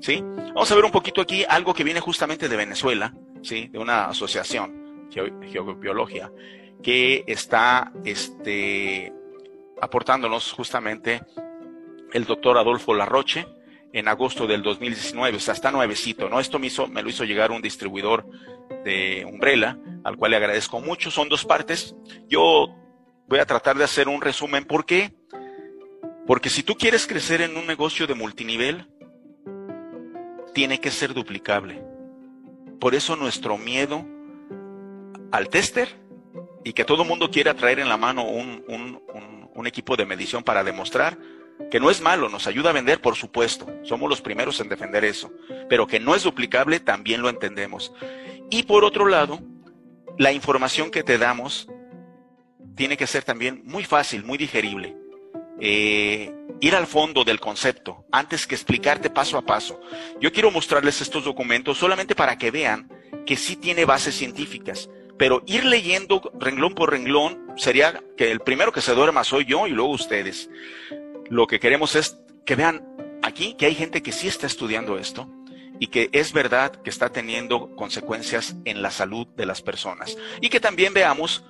¿Sí? Vamos a ver un poquito aquí algo que viene justamente de Venezuela, ¿sí? De una asociación, Geobiología, que está este, aportándonos justamente el doctor Adolfo Larroche en agosto del 2019, o sea, está nuevecito, ¿no? Esto me, hizo, me lo hizo llegar un distribuidor de Umbrella, al cual le agradezco mucho. Son dos partes. Yo voy a tratar de hacer un resumen. ¿Por qué? Porque si tú quieres crecer en un negocio de multinivel, tiene que ser duplicable. Por eso nuestro miedo al tester y que todo el mundo quiera traer en la mano un, un, un equipo de medición para demostrar que no es malo, nos ayuda a vender, por supuesto, somos los primeros en defender eso, pero que no es duplicable, también lo entendemos. Y por otro lado, la información que te damos tiene que ser también muy fácil, muy digerible. Eh, ir al fondo del concepto antes que explicarte paso a paso. Yo quiero mostrarles estos documentos solamente para que vean que sí tiene bases científicas, pero ir leyendo renglón por renglón sería que el primero que se duerma soy yo y luego ustedes. Lo que queremos es que vean aquí que hay gente que sí está estudiando esto y que es verdad que está teniendo consecuencias en la salud de las personas. Y que también veamos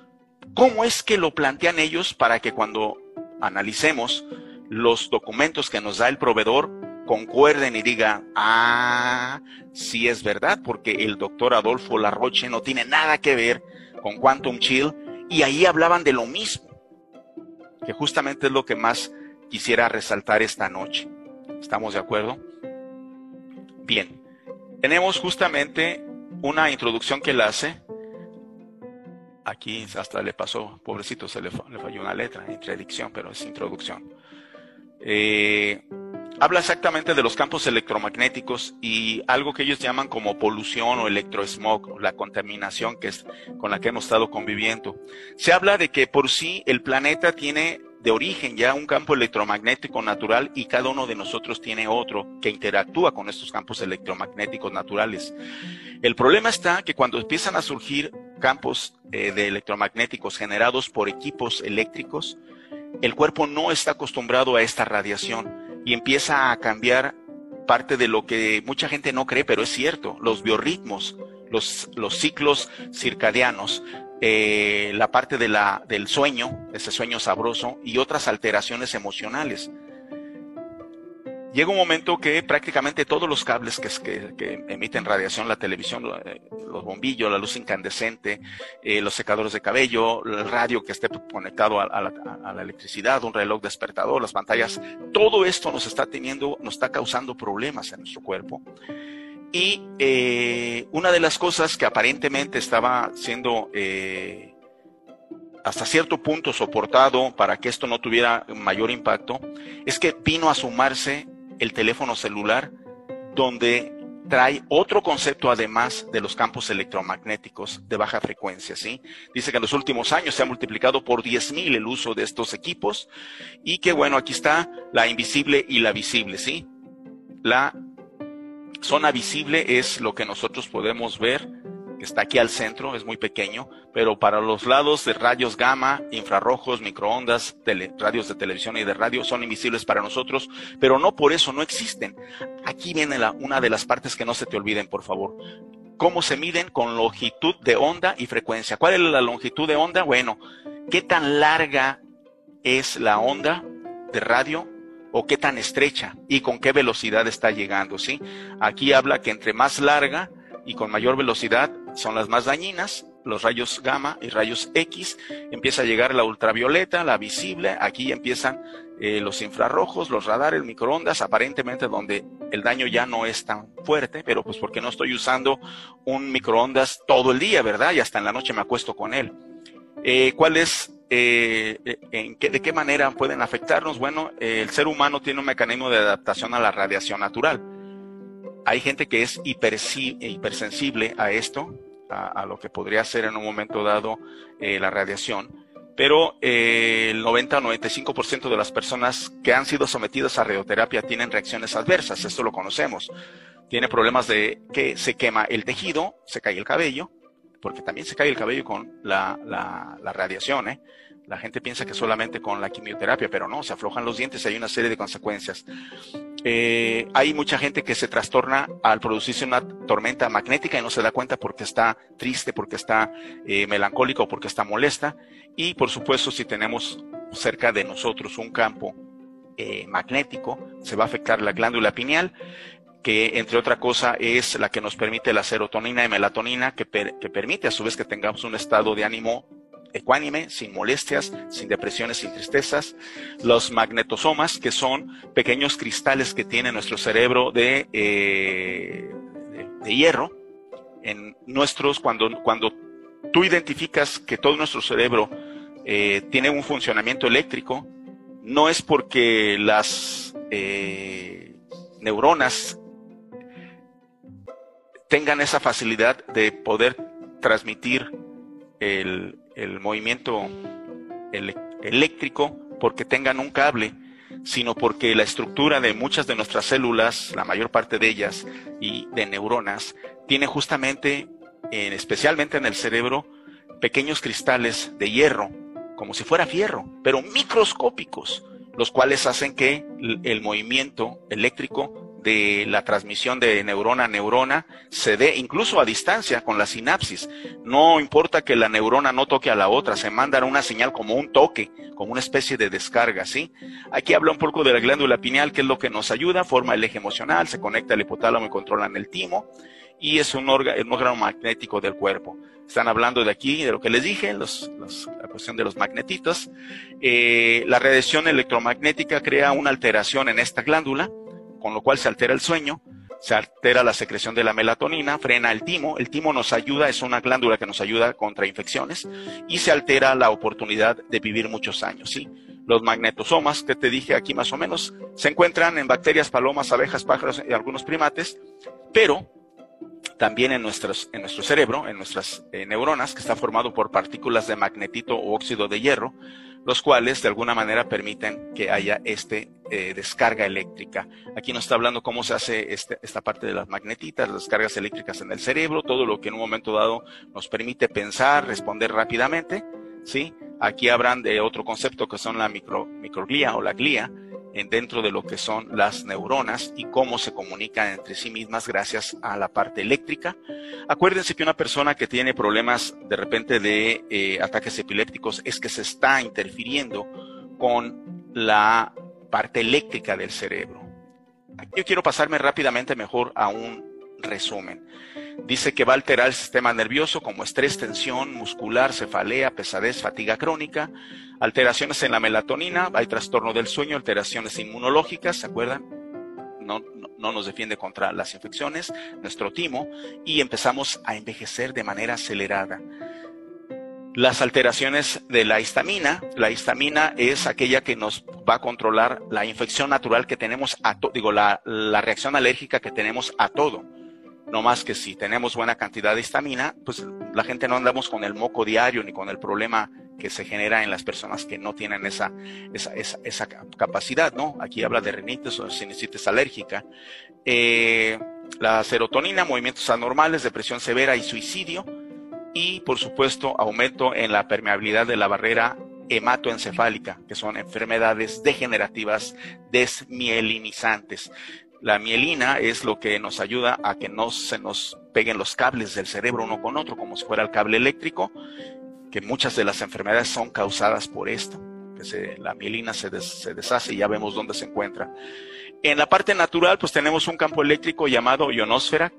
cómo es que lo plantean ellos para que cuando analicemos los documentos que nos da el proveedor, concuerden y digan, ah, sí es verdad, porque el doctor Adolfo Larroche no tiene nada que ver con Quantum Chill, y ahí hablaban de lo mismo, que justamente es lo que más quisiera resaltar esta noche. ¿Estamos de acuerdo? Bien, tenemos justamente una introducción que él hace. Aquí hasta le pasó, pobrecito, se le, falló una letra, intradicción, pero es introducción. Eh, habla exactamente de los campos electromagnéticos y algo que ellos llaman como polución o electrosmog, la contaminación que es con la que hemos estado conviviendo. Se habla de que por sí el planeta tiene de origen ya un campo electromagnético natural y cada uno de nosotros tiene otro que interactúa con estos campos electromagnéticos naturales. El problema está que cuando empiezan a surgir campos eh, de electromagnéticos generados por equipos eléctricos, el cuerpo no está acostumbrado a esta radiación y empieza a cambiar parte de lo que mucha gente no cree, pero es cierto, los biorritmos, los, los ciclos circadianos eh, la parte de la, del sueño, ese sueño sabroso, y otras alteraciones emocionales. Llega un momento que prácticamente todos los cables que, que, emiten radiación, la televisión, eh, los bombillos, la luz incandescente, eh, los secadores de cabello, el radio que esté conectado a, la, a, la, electricidad, un reloj despertador, las pantallas, todo esto nos está teniendo, nos está causando problemas en nuestro cuerpo. Y eh, una de las cosas que aparentemente estaba siendo eh, hasta cierto punto soportado para que esto no tuviera mayor impacto, es que vino a sumarse el teléfono celular donde trae otro concepto además de los campos electromagnéticos de baja frecuencia, ¿sí? Dice que en los últimos años se ha multiplicado por 10.000 el uso de estos equipos y que bueno, aquí está la invisible y la visible, ¿sí? La Zona visible es lo que nosotros podemos ver, que está aquí al centro, es muy pequeño, pero para los lados de rayos gamma, infrarrojos, microondas, radios de televisión y de radio son invisibles para nosotros, pero no por eso no existen. Aquí viene la, una de las partes que no se te olviden, por favor. ¿Cómo se miden? Con longitud de onda y frecuencia. ¿Cuál es la longitud de onda? Bueno, ¿qué tan larga es la onda de radio o qué tan estrecha y con qué velocidad está llegando, ¿sí? Aquí habla que entre más larga y con mayor velocidad son las más dañinas, los rayos gamma y rayos X, empieza a llegar la ultravioleta, la visible, aquí empiezan eh, los infrarrojos, los radares, microondas, aparentemente donde el daño ya no es tan fuerte, pero pues porque no estoy usando un microondas todo el día, ¿verdad? Y hasta en la noche me acuesto con él. Eh, ¿Cuál es eh, eh, de qué manera pueden afectarnos. Bueno, el ser humano tiene un mecanismo de adaptación a la radiación natural. Hay gente que es hipersensible a esto, a, lo que podría ser en un momento dado eh, la radiación, pero el 90 o 95% de las personas que han sido sometidas a radioterapia tienen reacciones adversas, esto lo conocemos. Tiene problemas de que se quema el tejido, se cae el cabello, porque también se cae el cabello con la, la, radiación, ¿eh? La gente piensa que solamente con la quimioterapia, pero no, se aflojan los dientes y hay una serie de consecuencias. Eh, hay mucha gente que se trastorna al producirse una tormenta magnética y no se da cuenta porque está triste, porque está eh, melancólico porque está molesta. Y por supuesto, si tenemos cerca de nosotros un campo eh, magnético, se va a afectar la glándula pineal que entre otra cosa es la que nos permite la serotonina y melatonina, que, permite a su vez que tengamos un estado de ánimo ecuánime, sin molestias, sin depresiones, sin tristezas. Los magnetosomas, que son pequeños cristales que tiene nuestro cerebro de, eh, de, hierro. En nuestros, cuando, cuando tú identificas que todo nuestro cerebro eh, tiene un funcionamiento eléctrico, no es porque las eh, neuronas tengan esa facilidad de poder transmitir el, el movimiento eléctrico porque tengan un cable, sino porque la estructura de muchas de nuestras células, la mayor parte de ellas, y de neuronas, tiene justamente, especialmente en el cerebro, pequeños cristales de hierro, como si fuera fierro, pero microscópicos, los cuales hacen que el movimiento eléctrico de la transmisión de neurona a neurona se dé incluso a distancia con la sinapsis. No importa que la neurona no toque a la otra, se manda una señal como un toque, como una especie de descarga, ¿sí? Aquí habla un poco de la glándula pineal, que es lo que nos ayuda, forma el eje emocional, se conecta al hipotálamo y controla el timo, y es un órgano, magnético del cuerpo. Están hablando de aquí, de lo que les dije, la cuestión de los magnetitos. Eh, la radiación electromagnética crea una alteración en esta glándula, con lo cual se altera el sueño, se altera la secreción de la melatonina, frena el timo, el timo nos ayuda, es una glándula que nos ayuda contra infecciones y se altera la oportunidad de vivir muchos años, ¿sí? Los magnetosomas que te dije aquí más o menos se encuentran en bacterias, palomas, abejas, pájaros y algunos primates, pero también en, en nuestro cerebro, en nuestras eh, neuronas, que está formado por partículas de magnetito o óxido de hierro, los cuales de alguna manera permiten que haya este eh, descarga eléctrica. Aquí nos está hablando cómo se hace este, esta parte de las magnetitas, las descargas eléctricas en el cerebro, todo lo que en un momento dado nos permite pensar, responder rápidamente, ¿sí? Aquí hablan de otro concepto que son la micro, microglía o la glía, dentro de lo que son las neuronas y cómo se comunican entre sí mismas gracias a la parte eléctrica. Acuérdense que una persona que tiene problemas de repente de eh, ataques epilépticos es que se está interfiriendo con la parte eléctrica del cerebro. Yo quiero pasarme rápidamente mejor a un resumen. Dice que va a alterar el sistema nervioso como estrés, tensión muscular, cefalea, pesadez, fatiga crónica, alteraciones en la melatonina, hay trastorno del sueño, alteraciones inmunológicas, ¿se acuerdan? No, no, nos defiende contra las infecciones, nuestro timo, y empezamos a envejecer de manera acelerada. Las alteraciones de la histamina, la histamina es aquella que nos va a controlar la infección natural que tenemos a digo, la, la reacción alérgica que tenemos a todo no más que si tenemos buena cantidad de histamina, pues la gente no andamos con el moco diario ni con el problema que se genera en las personas que no tienen esa, esa, esa, capacidad, ¿no? Aquí habla de rinitis o sinusitis alérgica. Eh, la serotonina, movimientos anormales, depresión severa y suicidio. Y, por supuesto, aumento en la permeabilidad de la barrera hematoencefálica, que son enfermedades degenerativas desmielinizantes. La mielina es lo que nos ayuda a que no se nos peguen los cables del cerebro uno con otro, como si fuera el cable eléctrico, que muchas de las enfermedades son causadas por esto, que la mielina se, deshace y ya vemos dónde se encuentra. En la parte natural, pues tenemos un campo eléctrico llamado ionosfera,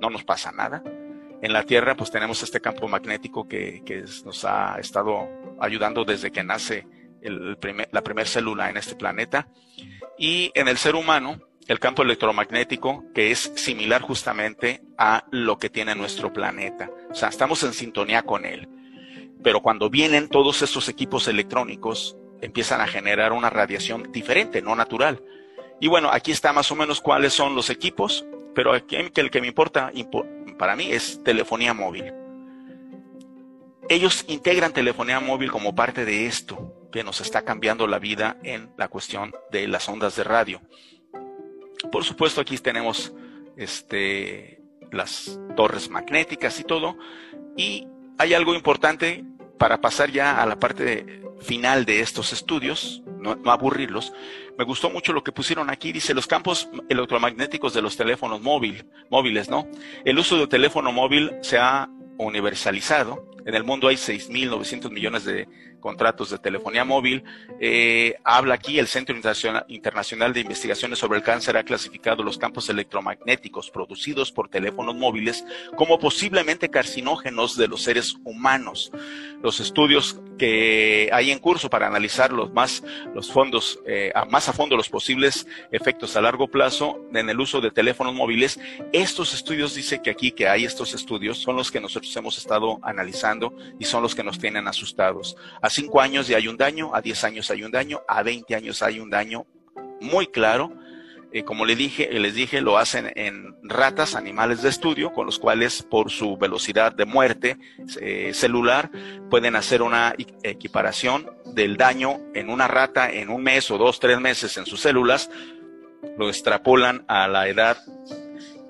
no nos pasa nada. En la Tierra, pues tenemos este campo magnético que, nos ha estado ayudando desde que nace la primera célula en este planeta. Y en el ser humano, el campo electromagnético que es similar justamente a lo que tiene nuestro planeta. O sea, estamos en sintonía con él. Pero cuando vienen todos estos equipos electrónicos, empiezan a generar una radiación diferente, no natural. Y bueno, aquí está más o menos cuáles son los equipos, pero aquí el que me importa para mí es telefonía móvil. Ellos integran telefonía móvil como parte de esto que nos está cambiando la vida en la cuestión de las ondas de radio. Por supuesto, aquí tenemos este, las torres magnéticas y todo. Y hay algo importante para pasar ya a la parte final de estos estudios, no, aburrirlos, me gustó mucho lo que pusieron aquí. Dice los campos electromagnéticos de los teléfonos móvil, móviles, ¿no? El uso del teléfono móvil se ha universalizado. En el mundo hay 6.900 millones de contratos de telefonía móvil. Eh, habla aquí el Centro Internacional de Investigaciones sobre el Cáncer ha clasificado los campos electromagnéticos producidos por teléfonos móviles como posiblemente carcinógenos de los seres humanos. Los estudios que hay en curso para analizar los más los fondos eh, más a fondo los posibles efectos a largo plazo en el uso de teléfonos móviles. Estos estudios dice que aquí que hay estos estudios son los que nosotros hemos estado analizando y son los que nos tienen asustados. 5 años ya hay un daño, a 10 años hay un daño, a 20 años hay un daño muy claro. Eh, como les dije, les dije, lo hacen en ratas, animales de estudio, con los cuales por su velocidad de muerte eh, celular pueden hacer una equiparación del daño en una rata en un mes o dos, tres meses en sus células, lo extrapolan a la edad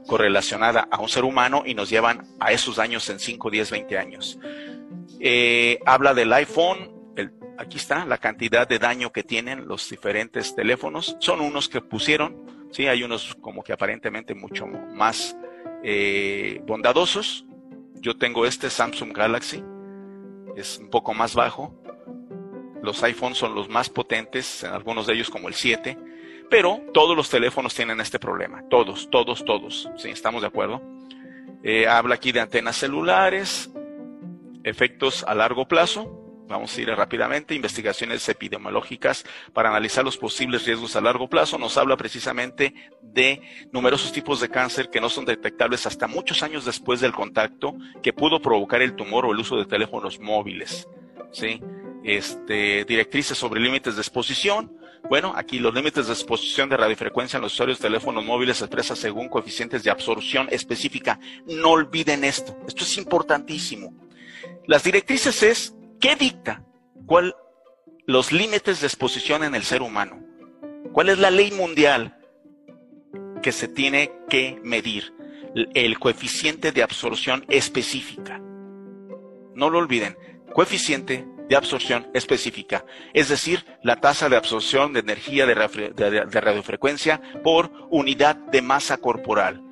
correlacionada a un ser humano y nos llevan a esos daños en 5, 10, 20 años. Eh, habla del iPhone, aquí está la cantidad de daño que tienen los diferentes teléfonos. Son unos que pusieron, sí, hay unos como que aparentemente mucho más eh, bondadosos. Yo tengo este Samsung Galaxy, es un poco más bajo. Los iPhones son los más potentes, algunos de ellos como el 7, pero todos los teléfonos tienen este problema, todos, todos, todos, sí, estamos de acuerdo. Eh, habla aquí de antenas celulares, efectos a largo plazo, Vamos a ir rápidamente. Investigaciones epidemiológicas para analizar los posibles riesgos a largo plazo. Nos habla precisamente de numerosos tipos de cáncer que no son detectables hasta muchos años después del contacto que pudo provocar el tumor o el uso de teléfonos móviles. ¿Sí? Este, directrices sobre límites de exposición. Bueno, aquí los límites de exposición de radiofrecuencia en los usuarios de teléfonos móviles se expresa según coeficientes de absorción específica. No olviden esto. Esto es importantísimo. Las directrices es ¿Qué dicta cuál los límites de exposición en el ser humano? ¿Cuál es la ley mundial que se tiene que medir? El coeficiente de absorción específica. No lo olviden, coeficiente de absorción específica, es decir, la tasa de absorción de energía de, radiofrecuencia por unidad de masa corporal.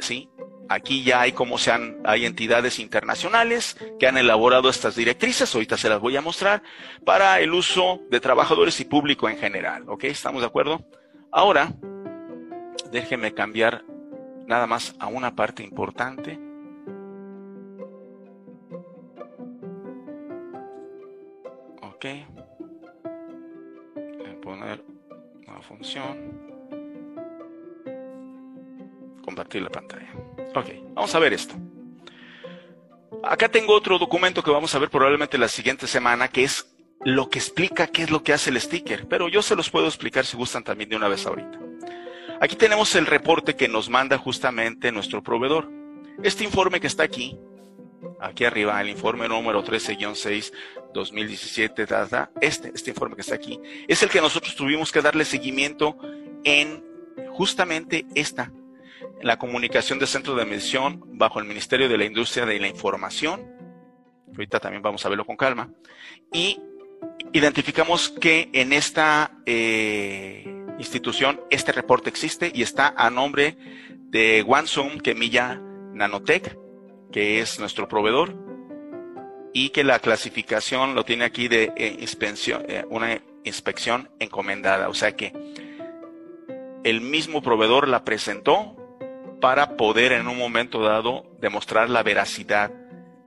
¿Sí? Aquí ya hay como sean, hay entidades internacionales que han elaborado estas directrices, ahorita se las voy a mostrar, para el uso de trabajadores y público en general. ¿Ok? ¿Estamos de acuerdo? Ahora, déjenme cambiar nada más a una parte importante. Ok. Poner una función. Compartir la pantalla. Ok, vamos a ver esto. Acá tengo otro documento que vamos a ver probablemente la siguiente semana, que es lo que explica qué es lo que hace el sticker, pero yo se los puedo explicar si gustan también de una vez ahorita. Aquí tenemos el reporte que nos manda justamente nuestro proveedor. Este informe que está aquí, aquí arriba, el informe número 13-6 2017, este, este informe que está aquí, es el que nosotros tuvimos que darle seguimiento en justamente esta la comunicación de centro de medición bajo el Ministerio de la Industria de la Información. Ahorita también vamos a verlo con calma. Y identificamos que en esta eh, institución este reporte existe y está a nombre de Wansum Kemilla Nanotech, que es nuestro proveedor, y que la clasificación lo tiene aquí de eh, inspección, eh, una inspección encomendada. O sea que el mismo proveedor la presentó, para poder en un momento dado demostrar la veracidad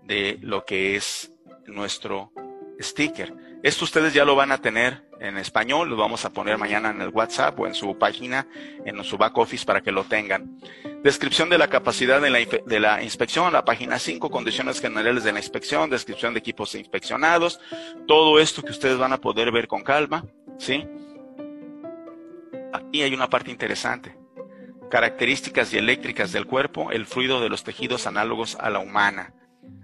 de lo que es nuestro sticker. Esto ustedes ya lo van a tener en español, lo vamos a poner mañana en el WhatsApp o en su página, en su back office para que lo tengan. Descripción de la capacidad de la, inspección, la página 5, condiciones generales de la inspección, descripción de equipos inspeccionados, todo esto que ustedes van a poder ver con calma, ¿sí? Aquí hay una parte interesante características dieléctricas del cuerpo, el fluido de los tejidos análogos a la humana,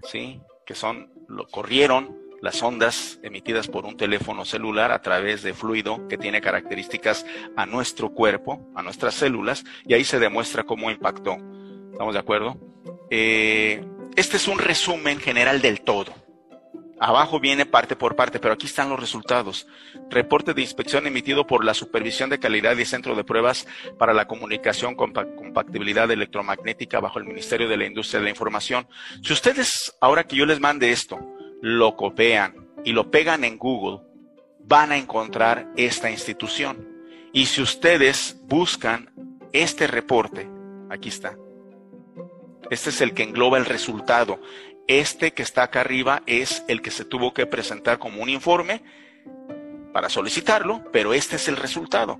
¿sí? que son, lo corrieron las ondas emitidas por un teléfono celular a través de fluido que tiene características a nuestro cuerpo, a nuestras células, y ahí se demuestra cómo impactó. ¿Estamos de acuerdo? Eh, este es un resumen general del todo. Abajo viene parte por parte, pero aquí están los resultados. Reporte de inspección emitido por la Supervisión de Calidad y Centro de Pruebas para la Comunicación con Compatibilidad Electromagnética bajo el Ministerio de la Industria de la Información. Si ustedes, ahora que yo les mande esto, lo copian y lo pegan en Google, van a encontrar esta institución. Y si ustedes buscan este reporte, aquí está. Este es el que engloba el resultado. Este que está acá arriba es el que se tuvo que presentar como un informe para solicitarlo, pero este es el resultado,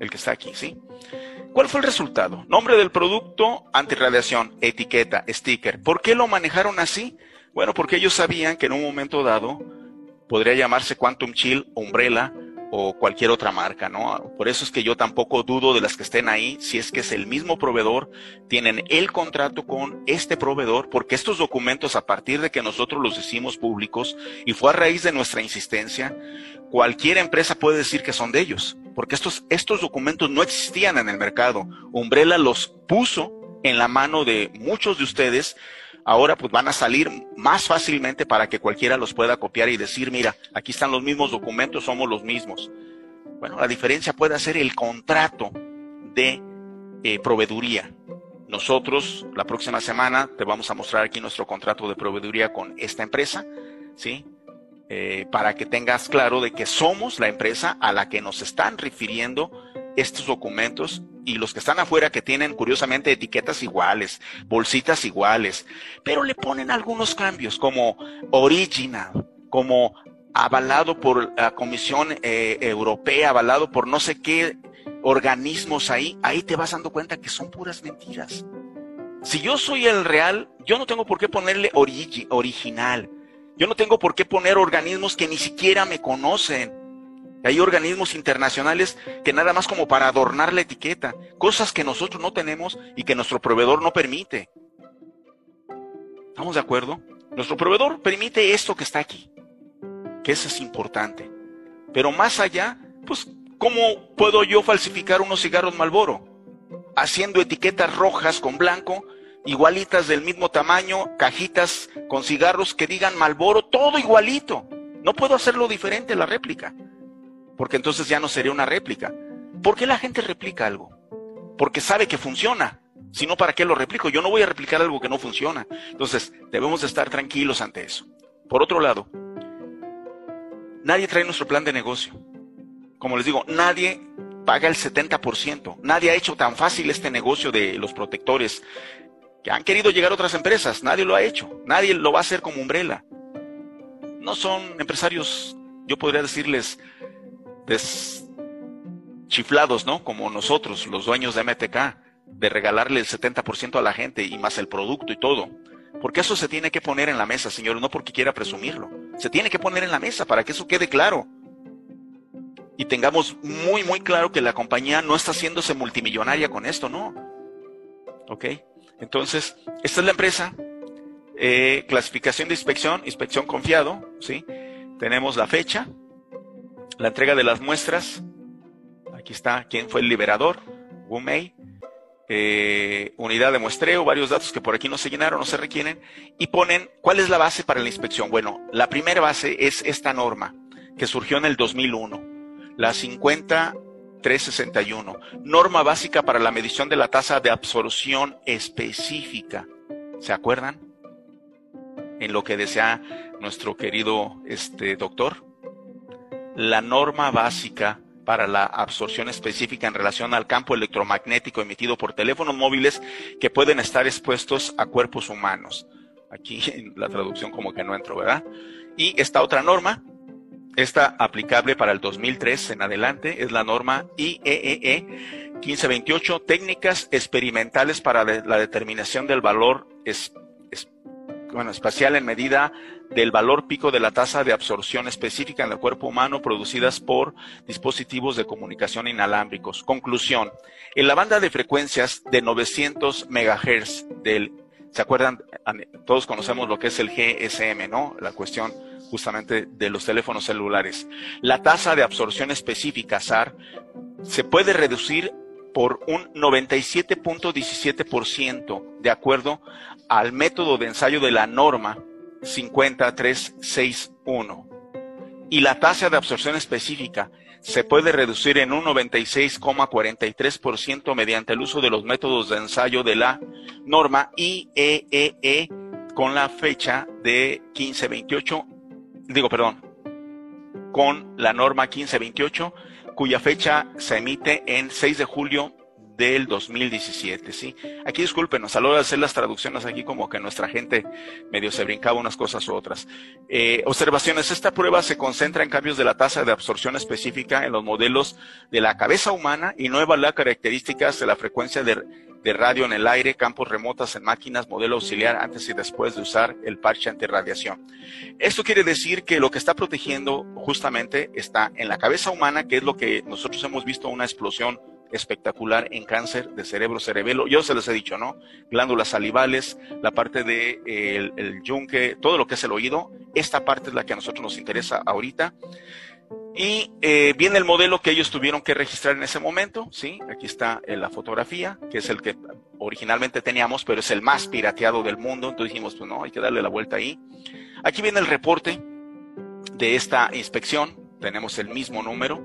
el que está aquí, ¿sí? ¿Cuál fue el resultado? Nombre del producto, antirradiación, etiqueta, sticker. ¿Por qué lo manejaron así? Bueno, porque ellos sabían que en un momento dado podría llamarse Quantum Chill, Umbrella, o cualquier otra marca, ¿no? Por eso es que yo tampoco dudo de las que estén ahí, si es que es el mismo proveedor, tienen el contrato con este proveedor, porque estos documentos, a partir de que nosotros los hicimos públicos y fue a raíz de nuestra insistencia, cualquier empresa puede decir que son de ellos, porque estos, estos documentos no existían en el mercado. Umbrella los puso en la mano de muchos de ustedes ahora pues van a salir más fácilmente para que cualquiera los pueda copiar y decir, mira, aquí están los mismos documentos, somos los mismos. Bueno, la diferencia puede ser el contrato de eh, proveeduría. Nosotros la próxima semana te vamos a mostrar aquí nuestro contrato de proveeduría con esta empresa, ¿sí? Eh, para que tengas claro de que somos la empresa a la que nos están refiriendo estos documentos y los que están afuera que tienen curiosamente etiquetas iguales, bolsitas iguales, pero le ponen algunos cambios como original, como avalado por la Comisión eh, Europea, avalado por no sé qué organismos ahí, ahí te vas dando cuenta que son puras mentiras. Si yo soy el real, yo no tengo por qué ponerle original. Yo no tengo por qué poner organismos que ni siquiera me conocen. Hay organismos internacionales que nada más como para adornar la etiqueta, cosas que nosotros no tenemos y que nuestro proveedor no permite. ¿Estamos de acuerdo? Nuestro proveedor permite esto que está aquí, que eso es importante. Pero más allá, pues, ¿cómo puedo yo falsificar unos cigarros Malboro? Haciendo etiquetas rojas con blanco, igualitas del mismo tamaño, cajitas con cigarros que digan Malboro, todo igualito. No puedo hacerlo diferente la réplica porque entonces ya no sería una réplica. ¿Por qué la gente replica algo? Porque sabe que funciona. Si no, ¿para qué lo replico? Yo no voy a replicar algo que no funciona. Entonces, debemos estar tranquilos ante eso. Por otro lado, nadie trae nuestro plan de negocio. Como les digo, nadie paga el 70%. Nadie ha hecho tan fácil este negocio de los protectores que han querido llegar a otras empresas. Nadie lo ha hecho. Nadie lo va a hacer como umbrella. No son empresarios, yo podría decirles, chiflados, ¿no? Como nosotros, los dueños de MTK, de regalarle el 70% a la gente y más el producto y todo. Porque eso se tiene que poner en la mesa, señor, no porque quiera presumirlo. Se tiene que poner en la mesa para que eso quede claro. Y tengamos muy, muy claro que la compañía no está haciéndose multimillonaria con esto, ¿no? ¿Ok? Entonces, esta es la empresa. Eh, clasificación de inspección, inspección confiado, ¿sí? Tenemos la fecha, la entrega de las muestras. Aquí está quién fue el liberador, Wu Mei. Eh, unidad de muestreo, varios datos que por aquí no se llenaron, no se requieren, y ponen cuál es la base para la inspección. Bueno, la primera base es esta norma que surgió en el 2001, la 50361, norma básica para la medición de la tasa de absorción específica. ¿Se acuerdan? En lo que desea nuestro querido este doctor la norma básica para la absorción específica en relación al campo electromagnético emitido por teléfonos móviles que pueden estar expuestos a cuerpos humanos. Aquí en la traducción como que no entro, ¿verdad? Y esta otra norma, esta aplicable para el 2003 en adelante, es la norma IEEE 1528, técnicas experimentales para la determinación del valor bueno, espacial en medida del valor pico de la tasa de absorción específica en el cuerpo humano producidas por dispositivos de comunicación inalámbricos. Conclusión. En la banda de frecuencias de 900 MHz del, ¿se acuerdan? Todos conocemos lo que es el GSM, ¿no? La cuestión justamente de los teléfonos celulares. La tasa de absorción específica, SAR, se puede reducir por un 97.17% de acuerdo al método de ensayo de la norma 50361. Y la tasa de absorción específica se puede reducir en un 96,43% mediante el uso de los métodos de ensayo de la norma IEEE e con la fecha de 1528, digo, perdón, con la norma 1528, cuya fecha se emite en 6 de julio del 2017, ¿sí? Aquí discúlpenos, a la hora de hacer las traducciones aquí como que nuestra gente medio se brincaba unas cosas u otras. Eh, observaciones, esta prueba se concentra en cambios de la tasa de absorción específica en los modelos de la cabeza humana y no evalúa características de la frecuencia de, de radio en el aire, campos remotas en máquinas, modelo auxiliar antes y después de usar el parche antirradiación. Esto quiere decir que lo que está protegiendo justamente está en la cabeza humana, que es lo que nosotros hemos visto una explosión espectacular en cáncer de cerebro cerebelo. Yo se les he dicho, ¿no? Glándulas salivales, la parte de el, yunque, todo lo que es el oído. Esta parte es la que a nosotros nos interesa ahorita. Y eh, viene el modelo que ellos tuvieron que registrar en ese momento, ¿sí? Aquí está en la fotografía, que es el que originalmente teníamos, pero es el más pirateado del mundo. Entonces dijimos, pues no, hay que darle la vuelta ahí. Aquí viene el reporte de esta inspección. Tenemos el mismo número,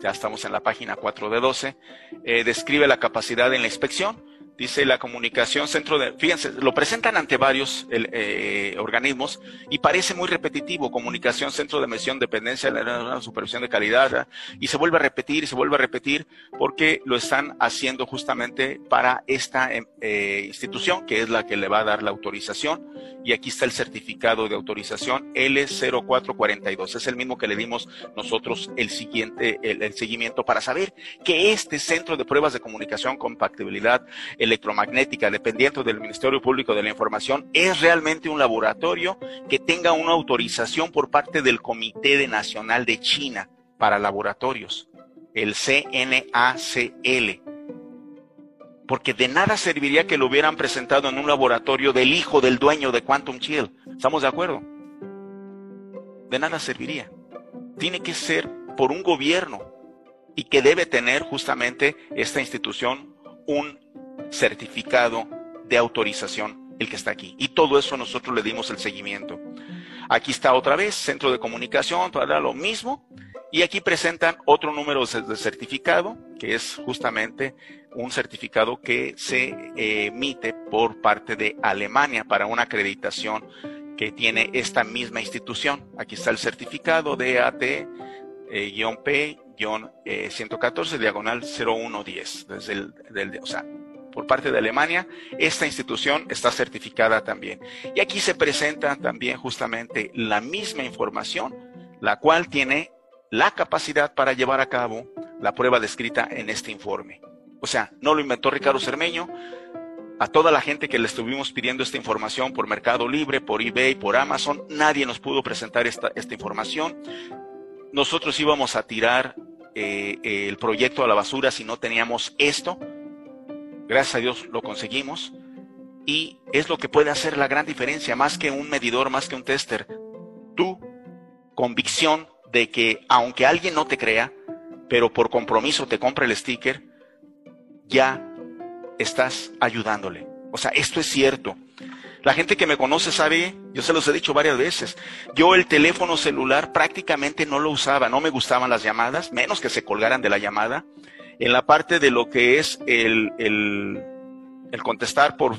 ya estamos en la página 4 de 12, eh, describe la capacidad en la inspección, dice la comunicación centro de, fíjense, lo presentan ante varios eh, organismos y parece muy repetitivo, comunicación centro de medición, dependencia de la supervisión de calidad, y se vuelve a repetir y se vuelve a repetir porque lo están haciendo justamente para esta em, eh, institución que es la que le va a dar la autorización. Y aquí está el certificado de autorización L0442, es el mismo que le dimos nosotros el siguiente, el, el seguimiento para saber que este centro de pruebas de comunicación, compatibilidad, electromagnética dependiente del Ministerio Público de la Información es realmente un laboratorio que tenga una autorización por parte del Comité Nacional de China para Laboratorios, el CNACL. Porque de nada serviría que lo hubieran presentado en un laboratorio del hijo del dueño de Quantum Chill. ¿Estamos de acuerdo? De nada serviría. Tiene que ser por un gobierno y que debe tener justamente esta institución un certificado de autorización el que está aquí. Y todo eso nosotros le dimos el seguimiento. Aquí está otra vez, centro de comunicación, para lo mismo. Y aquí presentan otro número de certificado, que es justamente un certificado que se emite por parte de Alemania para una acreditación que tiene esta misma institución. Aquí está el certificado de AT-P-114 diagonal 0110. Desde el, o sea, por parte de Alemania, esta institución está certificada también. Y aquí se presenta también justamente la misma información, la cual tiene la capacidad para llevar a cabo la prueba descrita en este informe. O sea, no lo inventó Ricardo Cermeño. A toda la gente que le estuvimos pidiendo esta información por Mercado Libre, por eBay, por Amazon, nadie nos pudo presentar esta, información. Nosotros íbamos a tirar eh, el proyecto a la basura si no teníamos esto Gracias a Dios lo conseguimos y es lo que puede hacer la gran diferencia, más que un medidor, más que un tester. Tu convicción de que aunque alguien no te crea, pero por compromiso te compra el sticker, ya estás ayudándole. O sea, esto es cierto. La gente que me conoce sabe, yo se los he dicho varias veces, yo el teléfono celular prácticamente no lo usaba, no me gustaban las llamadas, menos que se colgaran de la llamada en la parte de lo que es el, el, contestar por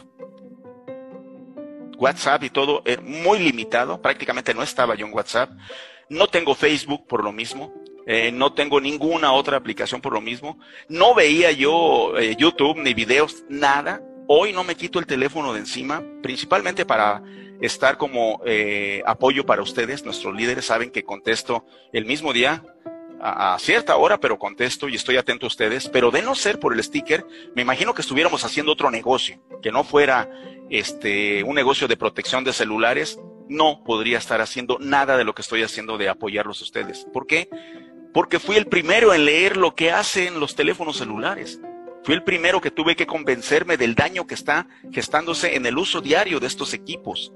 WhatsApp y todo, es muy limitado, prácticamente no estaba yo en WhatsApp. No tengo Facebook por lo mismo, eh, no tengo ninguna otra aplicación por lo mismo. No veía yo eh, YouTube ni videos, nada. Hoy no me quito el teléfono de encima, principalmente para estar como eh, apoyo para ustedes. Nuestros líderes saben que contesto el mismo día, a, cierta hora, pero contesto y estoy atento a ustedes. Pero de no ser por el sticker, me imagino que estuviéramos haciendo otro negocio, que no fuera este un negocio de protección de celulares. No podría estar haciendo nada de lo que estoy haciendo de apoyarlos a ustedes. ¿Por qué? Porque fui el primero en leer lo que hacen los teléfonos celulares. Fui el primero que tuve que convencerme del daño que está gestándose en el uso diario de estos equipos.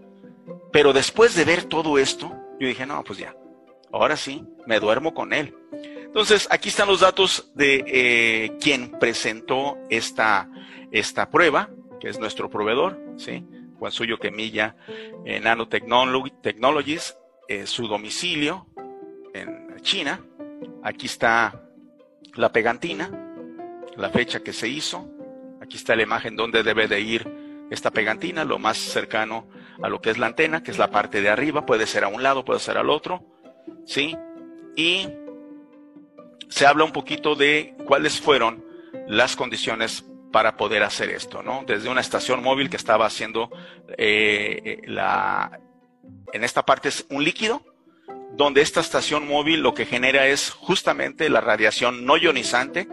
Pero después de ver todo esto, yo dije, no, pues ya, ahora sí, me duermo con él. Entonces, aquí están los datos de eh, quien presentó esta, esta prueba, que es nuestro proveedor, ¿sí? Juan Quemilla eh, Nanotechnologies, eh, su domicilio en China. Aquí está la pegantina, la fecha que se hizo. Aquí está la imagen donde debe de ir esta pegantina, lo más cercano a lo que es la antena, que es la parte de arriba, puede ser a un lado, puede ser al otro, ¿sí? Y se habla un poquito de cuáles fueron las condiciones para poder hacer esto, ¿no? Desde una estación móvil que estaba haciendo eh, la, en esta parte es un líquido, donde esta estación móvil lo que genera es justamente la radiación no ionizante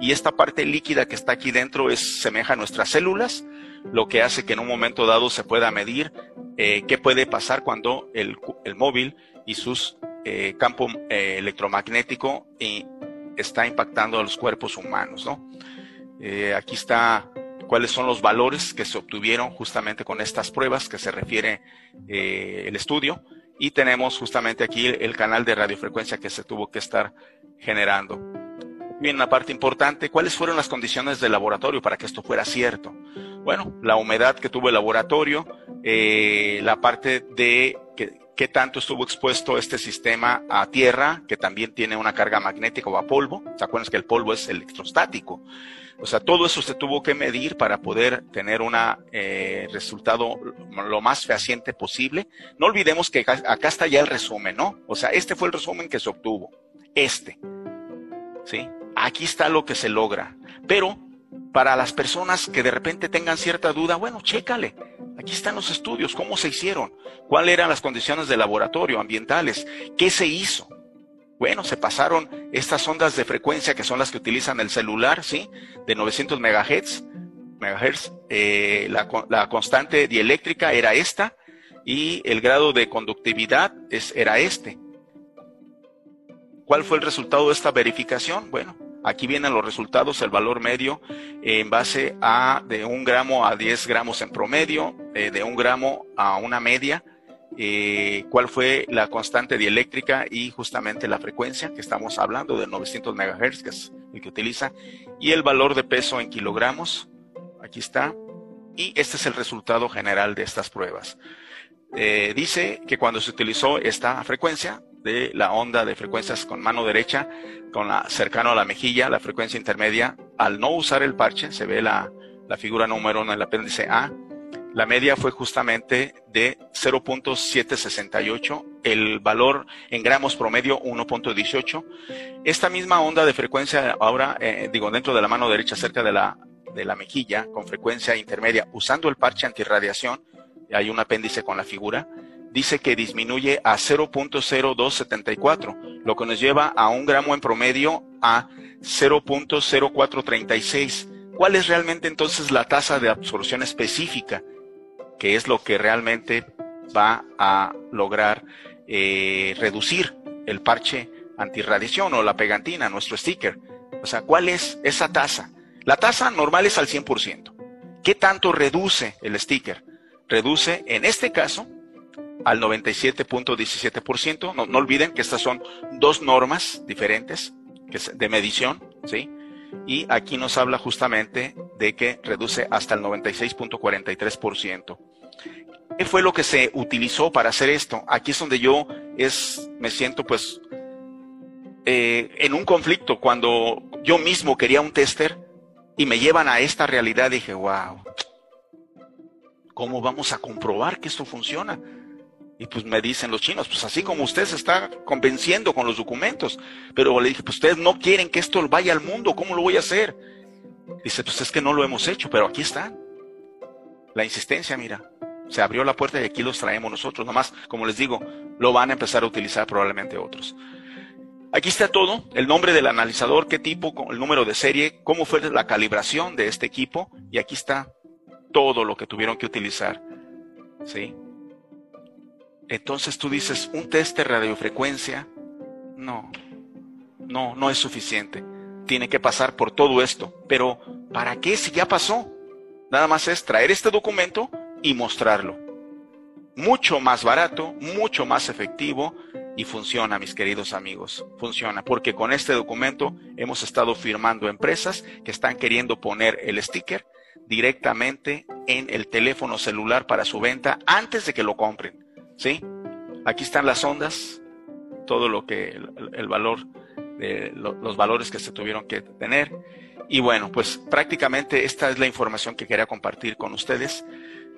y esta parte líquida que está aquí dentro es semeja a nuestras células, lo que hace que en un momento dado se pueda medir eh, qué puede pasar cuando el, móvil y sus eh, campo eh, electromagnético está impactando a los cuerpos humanos, ¿no? Eh, aquí está cuáles son los valores que se obtuvieron justamente con estas pruebas que se refiere el estudio y tenemos justamente aquí el canal de radiofrecuencia que se tuvo que estar generando. Bien, una parte importante, ¿cuáles fueron las condiciones del laboratorio para que esto fuera cierto? Bueno, la humedad que tuvo el laboratorio, la parte de que, qué tanto estuvo expuesto este sistema a tierra, que también tiene una carga magnética o a polvo. ¿Se acuerdan que el polvo es electrostático? O sea, todo eso se tuvo que medir para poder tener un eh, resultado lo más fehaciente posible. No olvidemos que acá está ya el resumen, ¿no? O sea, este fue el resumen que se obtuvo. Este. ¿Sí? Aquí está lo que se logra. Pero para las personas que de repente tengan cierta duda, bueno, chécale. Aquí están los estudios, cómo se hicieron, cuáles eran las condiciones de laboratorio, ambientales, qué se hizo. Bueno, se pasaron estas ondas de frecuencia que son las que utilizan el celular, ¿sí? De 900 megahertz. megahertz eh, la, la, constante dieléctrica era esta y el grado de conductividad es, era este. ¿Cuál fue el resultado de esta verificación? Bueno, aquí vienen los resultados, el valor medio en base a de un gramo a 10 gramos en promedio, eh, de un gramo a una media eh, cuál fue la constante dieléctrica y justamente la frecuencia que estamos hablando de 900 MHz, que es el que utiliza, y el valor de peso en kilogramos. Aquí está. Y este es el resultado general de estas pruebas. Eh, dice que cuando se utilizó esta frecuencia de la onda de frecuencias con mano derecha, con la cercano a la mejilla, la frecuencia intermedia, al no usar el parche, se ve la, la figura número uno en el apéndice A, la media fue justamente de 0.768, el valor en gramos promedio 1.18. Esta misma onda de frecuencia ahora, eh, digo, dentro de la mano derecha cerca de la, de la mejilla, con frecuencia intermedia, usando el parche antirradiación, hay un apéndice con la figura, dice que disminuye a 0.0274, lo que nos lleva a un gramo en promedio a 0.0436. ¿Cuál es realmente entonces la tasa de absorción específica? que es lo que realmente va a lograr eh, reducir el parche antirradiación o la pegantina, nuestro sticker. O sea, ¿cuál es esa tasa? La tasa normal es al 100%. ¿Qué tanto reduce el sticker? Reduce, en este caso, al 97.17%. No, no olviden que estas son dos normas diferentes de medición, ¿sí? Y aquí nos habla justamente de que reduce hasta el 96.43%. ¿Qué fue lo que se utilizó para hacer esto? Aquí es donde yo es, me siento pues eh, en un conflicto cuando yo mismo quería un tester y me llevan a esta realidad. Dije, wow, ¿cómo vamos a comprobar que esto funciona? Y pues me dicen los chinos, pues así como usted se está convenciendo con los documentos. Pero le dije, pues ustedes no quieren que esto vaya al mundo, ¿cómo lo voy a hacer? Dice, pues es que no lo hemos hecho, pero aquí está. La insistencia, mira, se abrió la puerta y aquí los traemos nosotros. Nomás, como les digo, lo van a empezar a utilizar probablemente otros. Aquí está todo, el nombre del analizador, qué tipo, el número de serie, cómo fue la calibración de este equipo y aquí está todo lo que tuvieron que utilizar. ¿Sí? Entonces tú dices, un test de radiofrecuencia, no, no, no es suficiente. Tiene que pasar por todo esto. Pero, ¿para qué si ya pasó? Nada más es traer este documento y mostrarlo. Mucho más barato, mucho más efectivo y funciona, mis queridos amigos. Funciona, porque con este documento hemos estado firmando empresas que están queriendo poner el sticker directamente en el teléfono celular para su venta antes de que lo compren. ¿Sí? Aquí están las ondas, todo lo que el, valor de los valores que se tuvieron que tener. Y bueno, pues prácticamente esta es la información que quería compartir con ustedes.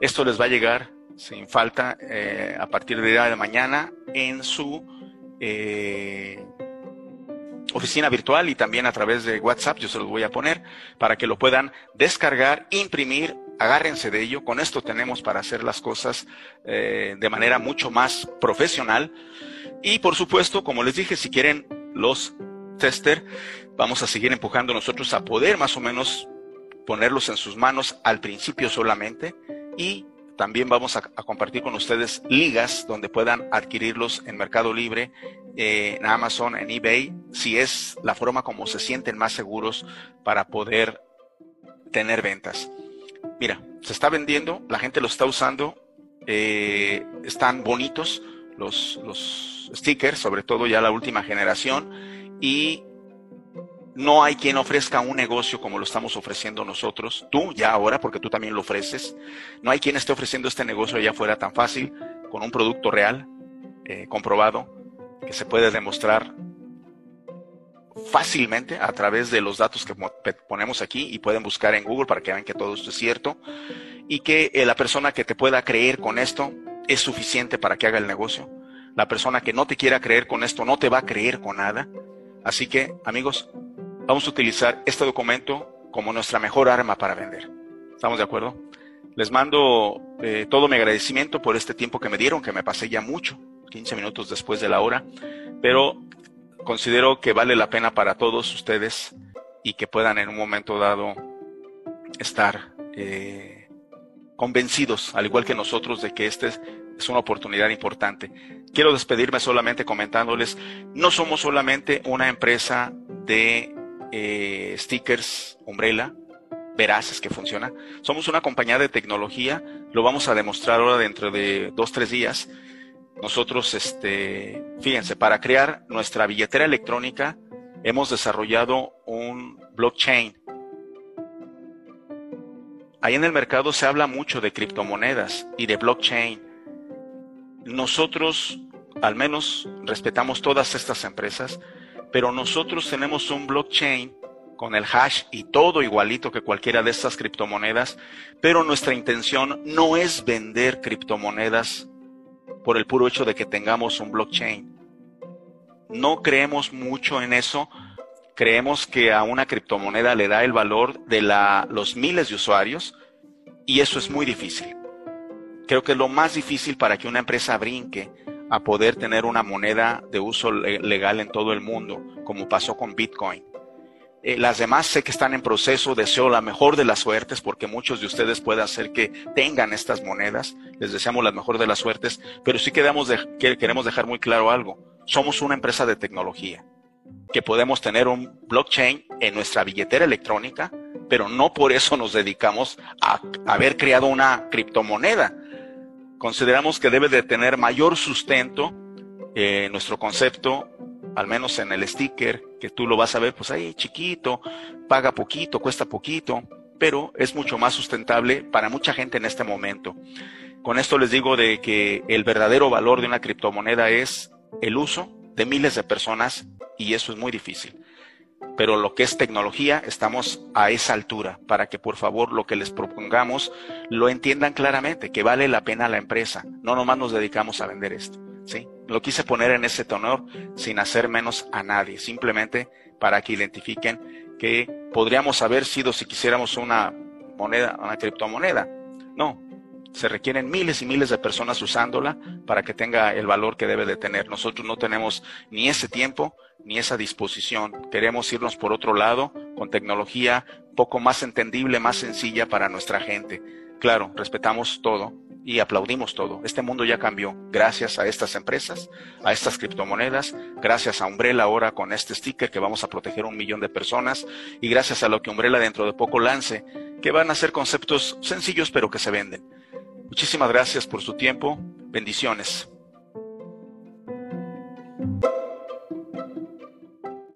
Esto les va a llegar sin falta eh, a partir de de mañana en su eh, oficina virtual y también a través de WhatsApp, yo se los voy a poner para que lo puedan descargar, imprimir, agárrense de ello. Con esto tenemos para hacer las cosas eh, de manera mucho más profesional. Y por supuesto, como les dije, si quieren los tester, vamos a seguir empujando nosotros a poder más o menos ponerlos en sus manos al principio solamente y también vamos a, compartir con ustedes ligas donde puedan adquirirlos en Mercado Libre, eh, en Amazon, en eBay, si es la forma como se sienten más seguros para poder tener ventas. Mira, se está vendiendo, la gente lo está usando, eh, están bonitos los, los stickers, sobre todo ya la última generación, y no hay quien ofrezca un negocio como lo estamos ofreciendo nosotros, tú ya ahora, porque tú también lo ofreces. No hay quien esté ofreciendo este negocio allá afuera tan fácil, con un producto real, eh, comprobado, que se puede demostrar fácilmente a través de los datos que ponemos aquí y pueden buscar en Google para que vean que todo esto es cierto y que eh, la persona que te pueda creer con esto es suficiente para que haga el negocio. La persona que no te quiera creer con esto no te va a creer con nada. Así que, amigos, vamos a utilizar este documento como nuestra mejor arma para vender. ¿Estamos de acuerdo? Les mando eh, todo mi agradecimiento por este tiempo que me dieron, que me pasé ya mucho, 15 minutos después de la hora, pero considero que vale la pena para todos ustedes y que puedan en un momento dado estar eh, convencidos, al igual que nosotros, de que este es, es una oportunidad importante. Quiero despedirme solamente comentándoles, no somos solamente una empresa de eh, stickers, umbrella, veraces que funciona. Somos una compañía de tecnología, lo vamos a demostrar ahora dentro de dos, tres días. Nosotros, este, fíjense, para crear nuestra billetera electrónica hemos desarrollado un blockchain. Ahí en el mercado se habla mucho de criptomonedas y de blockchain. Nosotros, al menos, respetamos todas estas empresas pero nosotros tenemos un blockchain con el hash y todo igualito que cualquiera de estas criptomonedas, pero nuestra intención no es vender criptomonedas por el puro hecho de que tengamos un blockchain. No creemos mucho en eso. Creemos que a una criptomoneda le da el valor de la, los miles de usuarios y eso es muy difícil. Creo que lo más difícil para que una empresa brinque a poder tener una moneda de uso legal en todo el mundo, como pasó con Bitcoin. Eh, las demás sé que están en proceso, deseo la mejor de las suertes porque muchos de ustedes pueden hacer que tengan estas monedas. Les deseamos la mejor de las suertes, pero sí queremos, queremos dejar muy claro algo. Somos una empresa de tecnología, que podemos tener un blockchain en nuestra billetera electrónica, pero no por eso nos dedicamos a haber creado una criptomoneda consideramos que debe de tener mayor sustento eh, nuestro concepto, al menos en el sticker, que tú lo vas a ver, pues ahí chiquito, paga poquito, cuesta poquito, pero es mucho más sustentable para mucha gente en este momento. Con esto les digo de que el verdadero valor de una criptomoneda es el uso de miles de personas y eso es muy difícil pero lo que es tecnología estamos a esa altura para que por favor lo que les propongamos lo entiendan claramente, que vale la pena la empresa, no nomás nos dedicamos a vender esto, ¿sí? Lo quise poner en ese tenor sin hacer menos a nadie, simplemente para que identifiquen que podríamos haber sido si quisiéramos una moneda, una criptomoneda. No, se requieren miles y miles de personas usándola para que tenga el valor que debe de tener. Nosotros no tenemos ni ese tiempo ni esa disposición. Queremos irnos por otro lado con tecnología poco más entendible, más sencilla para nuestra gente. Claro, respetamos todo y aplaudimos todo. Este mundo ya cambió gracias a estas empresas, a estas criptomonedas, gracias a Umbrella ahora con este sticker que vamos a proteger un millón de personas y gracias a lo que Umbrella dentro de poco lance, que van a ser conceptos sencillos pero que se venden. Muchísimas gracias por su tiempo. Bendiciones.